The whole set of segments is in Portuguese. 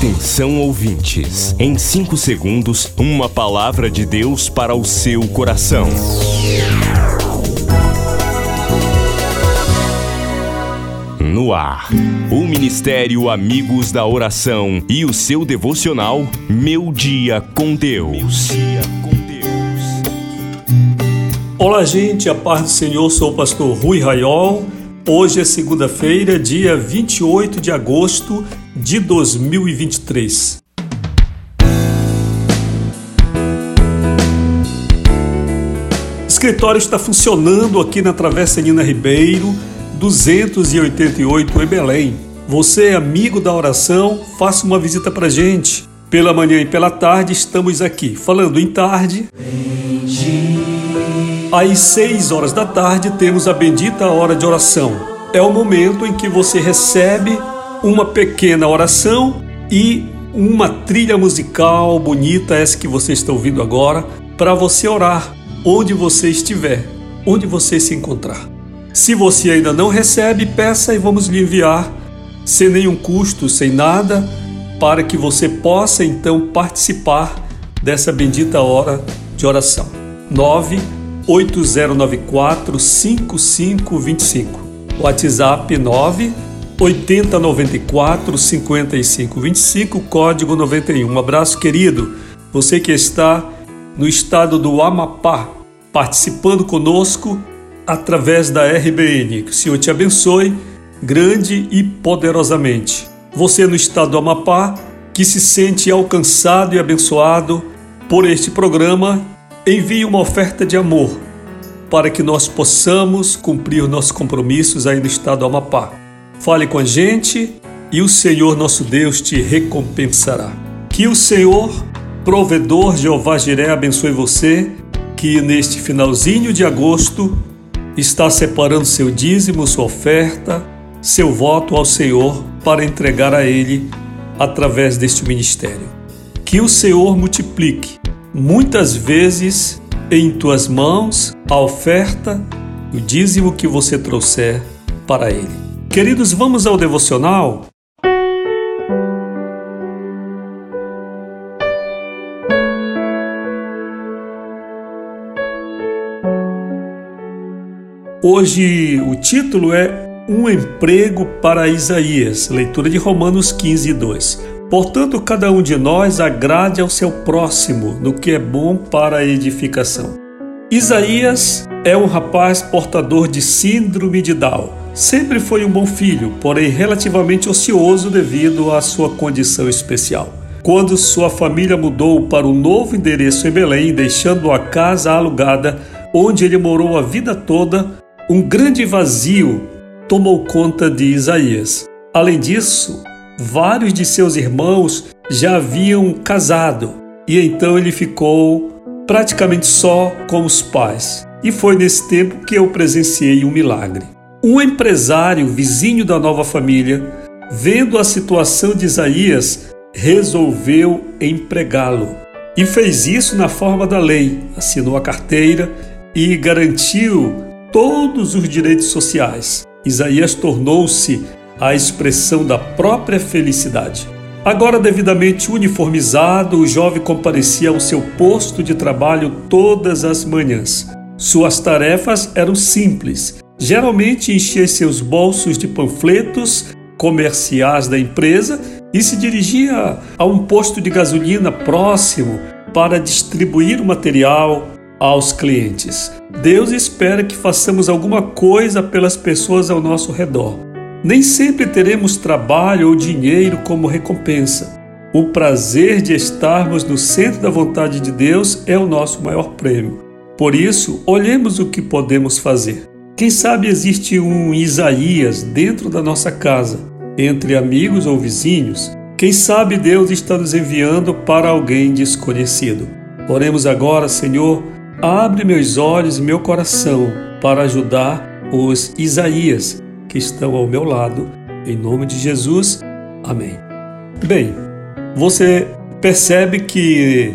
Atenção ouvintes, em 5 segundos, uma palavra de Deus para o seu coração. No ar, o Ministério Amigos da Oração e o seu devocional Meu Dia com Deus. Olá, gente, a paz do Senhor, sou o pastor Rui Raiol. Hoje é segunda-feira, dia 28 de agosto de 2023. O escritório está funcionando aqui na Travessa Nina Ribeiro, 288 em Belém. Você é amigo da oração? Faça uma visita pra gente. Pela manhã e pela tarde estamos aqui. Falando em tarde. Às 6 horas da tarde temos a bendita hora de oração. É o momento em que você recebe uma pequena oração e uma trilha musical bonita, essa que você está ouvindo agora, para você orar onde você estiver, onde você se encontrar. Se você ainda não recebe, peça e vamos lhe enviar sem nenhum custo, sem nada, para que você possa então participar dessa bendita hora de oração. 98094 5525. WhatsApp 9 8094 5525, código 91. Um abraço, querido. Você que está no estado do Amapá, participando conosco através da RBN. Que o Senhor te abençoe grande e poderosamente. Você no estado do Amapá, que se sente alcançado e abençoado por este programa, envie uma oferta de amor para que nós possamos cumprir nossos compromissos aí no estado do Amapá. Fale com a gente e o Senhor nosso Deus te recompensará. Que o Senhor, provedor Jeová Jiré, abençoe você, que neste finalzinho de agosto está separando seu dízimo, sua oferta, seu voto ao Senhor para entregar a Ele através deste ministério. Que o Senhor multiplique muitas vezes em tuas mãos a oferta, o dízimo que você trouxer para Ele. Queridos, vamos ao devocional? Hoje o título é Um emprego para Isaías, leitura de Romanos 15, 2. Portanto, cada um de nós agrade ao seu próximo no que é bom para a edificação. Isaías é um rapaz portador de síndrome de Down Sempre foi um bom filho, porém relativamente ocioso devido à sua condição especial. Quando sua família mudou para um novo endereço em Belém, deixando a casa alugada onde ele morou a vida toda, um grande vazio tomou conta de Isaías. Além disso, vários de seus irmãos já haviam casado e então ele ficou praticamente só com os pais. E foi nesse tempo que eu presenciei um milagre. Um empresário vizinho da nova família, vendo a situação de Isaías, resolveu empregá-lo. E fez isso na forma da lei, assinou a carteira e garantiu todos os direitos sociais. Isaías tornou-se a expressão da própria felicidade. Agora, devidamente uniformizado, o jovem comparecia ao seu posto de trabalho todas as manhãs. Suas tarefas eram simples geralmente enchia seus bolsos de panfletos comerciais da empresa e se dirigia a um posto de gasolina próximo para distribuir o material aos clientes. Deus espera que façamos alguma coisa pelas pessoas ao nosso redor. Nem sempre teremos trabalho ou dinheiro como recompensa. O prazer de estarmos no centro da vontade de Deus é o nosso maior prêmio. Por isso, olhemos o que podemos fazer. Quem sabe existe um Isaías dentro da nossa casa, entre amigos ou vizinhos? Quem sabe Deus está nos enviando para alguém desconhecido? Oremos agora, Senhor, abre meus olhos e meu coração para ajudar os Isaías que estão ao meu lado. Em nome de Jesus. Amém. Bem, você percebe que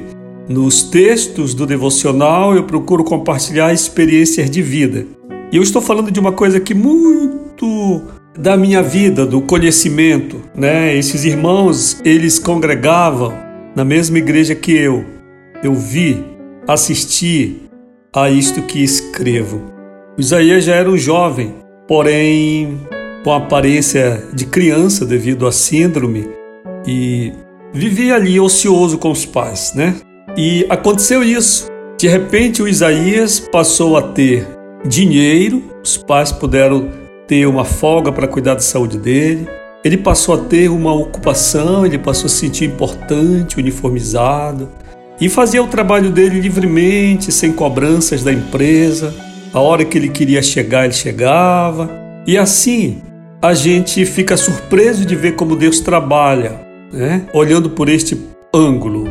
nos textos do devocional eu procuro compartilhar experiências de vida. E eu estou falando de uma coisa que muito da minha vida, do conhecimento, né? Esses irmãos, eles congregavam na mesma igreja que eu. Eu vi, assisti a isto que escrevo. O Isaías já era um jovem, porém com aparência de criança devido à síndrome e vivia ali ocioso com os pais, né? E aconteceu isso. De repente o Isaías passou a ter dinheiro, os pais puderam ter uma folga para cuidar da saúde dele. Ele passou a ter uma ocupação, ele passou a se sentir importante, uniformizado e fazia o trabalho dele livremente, sem cobranças da empresa. A hora que ele queria chegar, ele chegava. E assim, a gente fica surpreso de ver como Deus trabalha, né? olhando por este ângulo.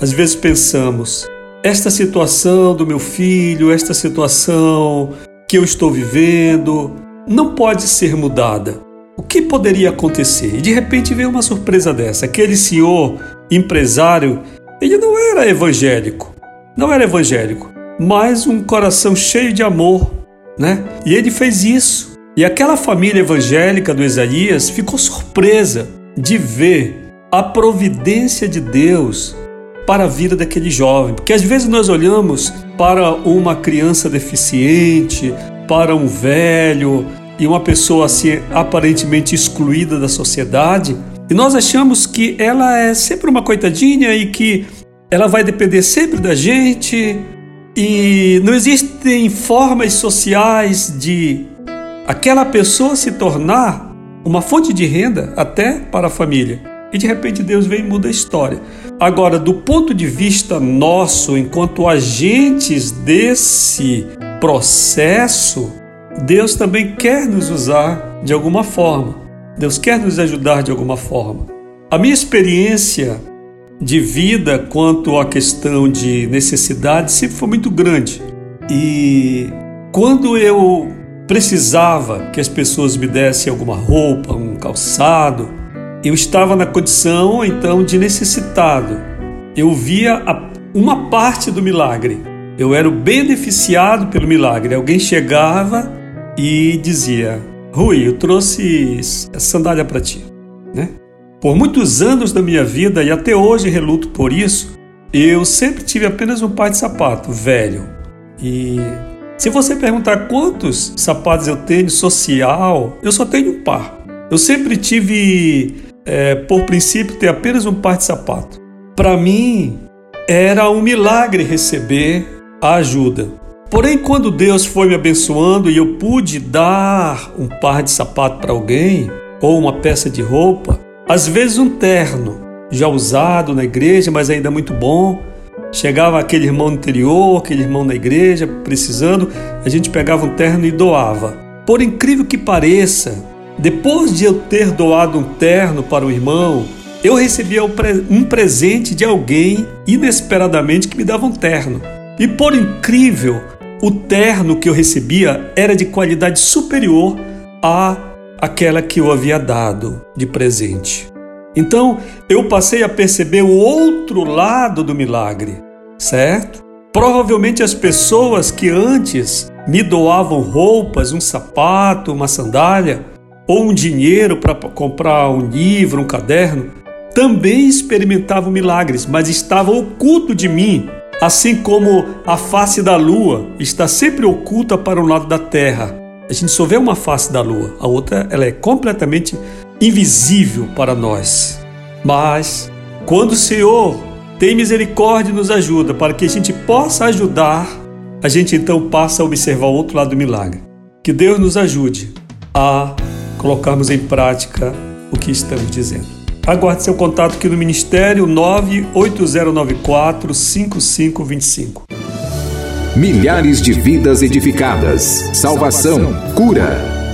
Às vezes pensamos, esta situação do meu filho, esta situação que eu estou vivendo, não pode ser mudada. O que poderia acontecer? E de repente veio uma surpresa dessa. Aquele senhor empresário, ele não era evangélico, não era evangélico, mas um coração cheio de amor, né? E ele fez isso. E aquela família evangélica do Isaías ficou surpresa de ver a providência de Deus para a vida daquele jovem. Porque às vezes nós olhamos para uma criança deficiente, para um velho e uma pessoa assim aparentemente excluída da sociedade, e nós achamos que ela é sempre uma coitadinha e que ela vai depender sempre da gente, e não existem formas sociais de aquela pessoa se tornar uma fonte de renda até para a família. E de repente Deus vem e muda a história. Agora, do ponto de vista nosso, enquanto agentes desse processo, Deus também quer nos usar de alguma forma. Deus quer nos ajudar de alguma forma. A minha experiência de vida quanto à questão de necessidade sempre foi muito grande. E quando eu precisava que as pessoas me dessem alguma roupa, um calçado, eu estava na condição então de necessitado. Eu via uma parte do milagre. Eu era beneficiado pelo milagre. Alguém chegava e dizia: Rui, eu trouxe sandália para ti. Né? Por muitos anos da minha vida, e até hoje reluto por isso, eu sempre tive apenas um par de sapato velho. E se você perguntar quantos sapatos eu tenho social, eu só tenho um par. Eu sempre tive é, por princípio, ter apenas um par de sapato. Para mim, era um milagre receber a ajuda. Porém, quando Deus foi me abençoando e eu pude dar um par de sapato para alguém, ou uma peça de roupa, às vezes um terno, já usado na igreja, mas ainda muito bom. Chegava aquele irmão no interior, aquele irmão na igreja, precisando, a gente pegava um terno e doava. Por incrível que pareça, depois de eu ter doado um terno para o irmão, eu recebia um presente de alguém inesperadamente que me dava um terno. E por incrível, o terno que eu recebia era de qualidade superior à aquela que eu havia dado de presente. Então, eu passei a perceber o outro lado do milagre, certo? Provavelmente as pessoas que antes me doavam roupas, um sapato, uma sandália, ou um dinheiro para comprar um livro, um caderno, também experimentavam milagres, mas estava oculto de mim, assim como a face da lua está sempre oculta para um lado da terra. A gente só vê uma face da lua, a outra ela é completamente invisível para nós. Mas quando o Senhor tem misericórdia e nos ajuda para que a gente possa ajudar, a gente então passa a observar o outro lado do milagre. Que Deus nos ajude a colocarmos em prática o que estamos dizendo. Aguarde seu contato aqui no Ministério 98094 5525. Milhares de vidas edificadas, salvação, cura.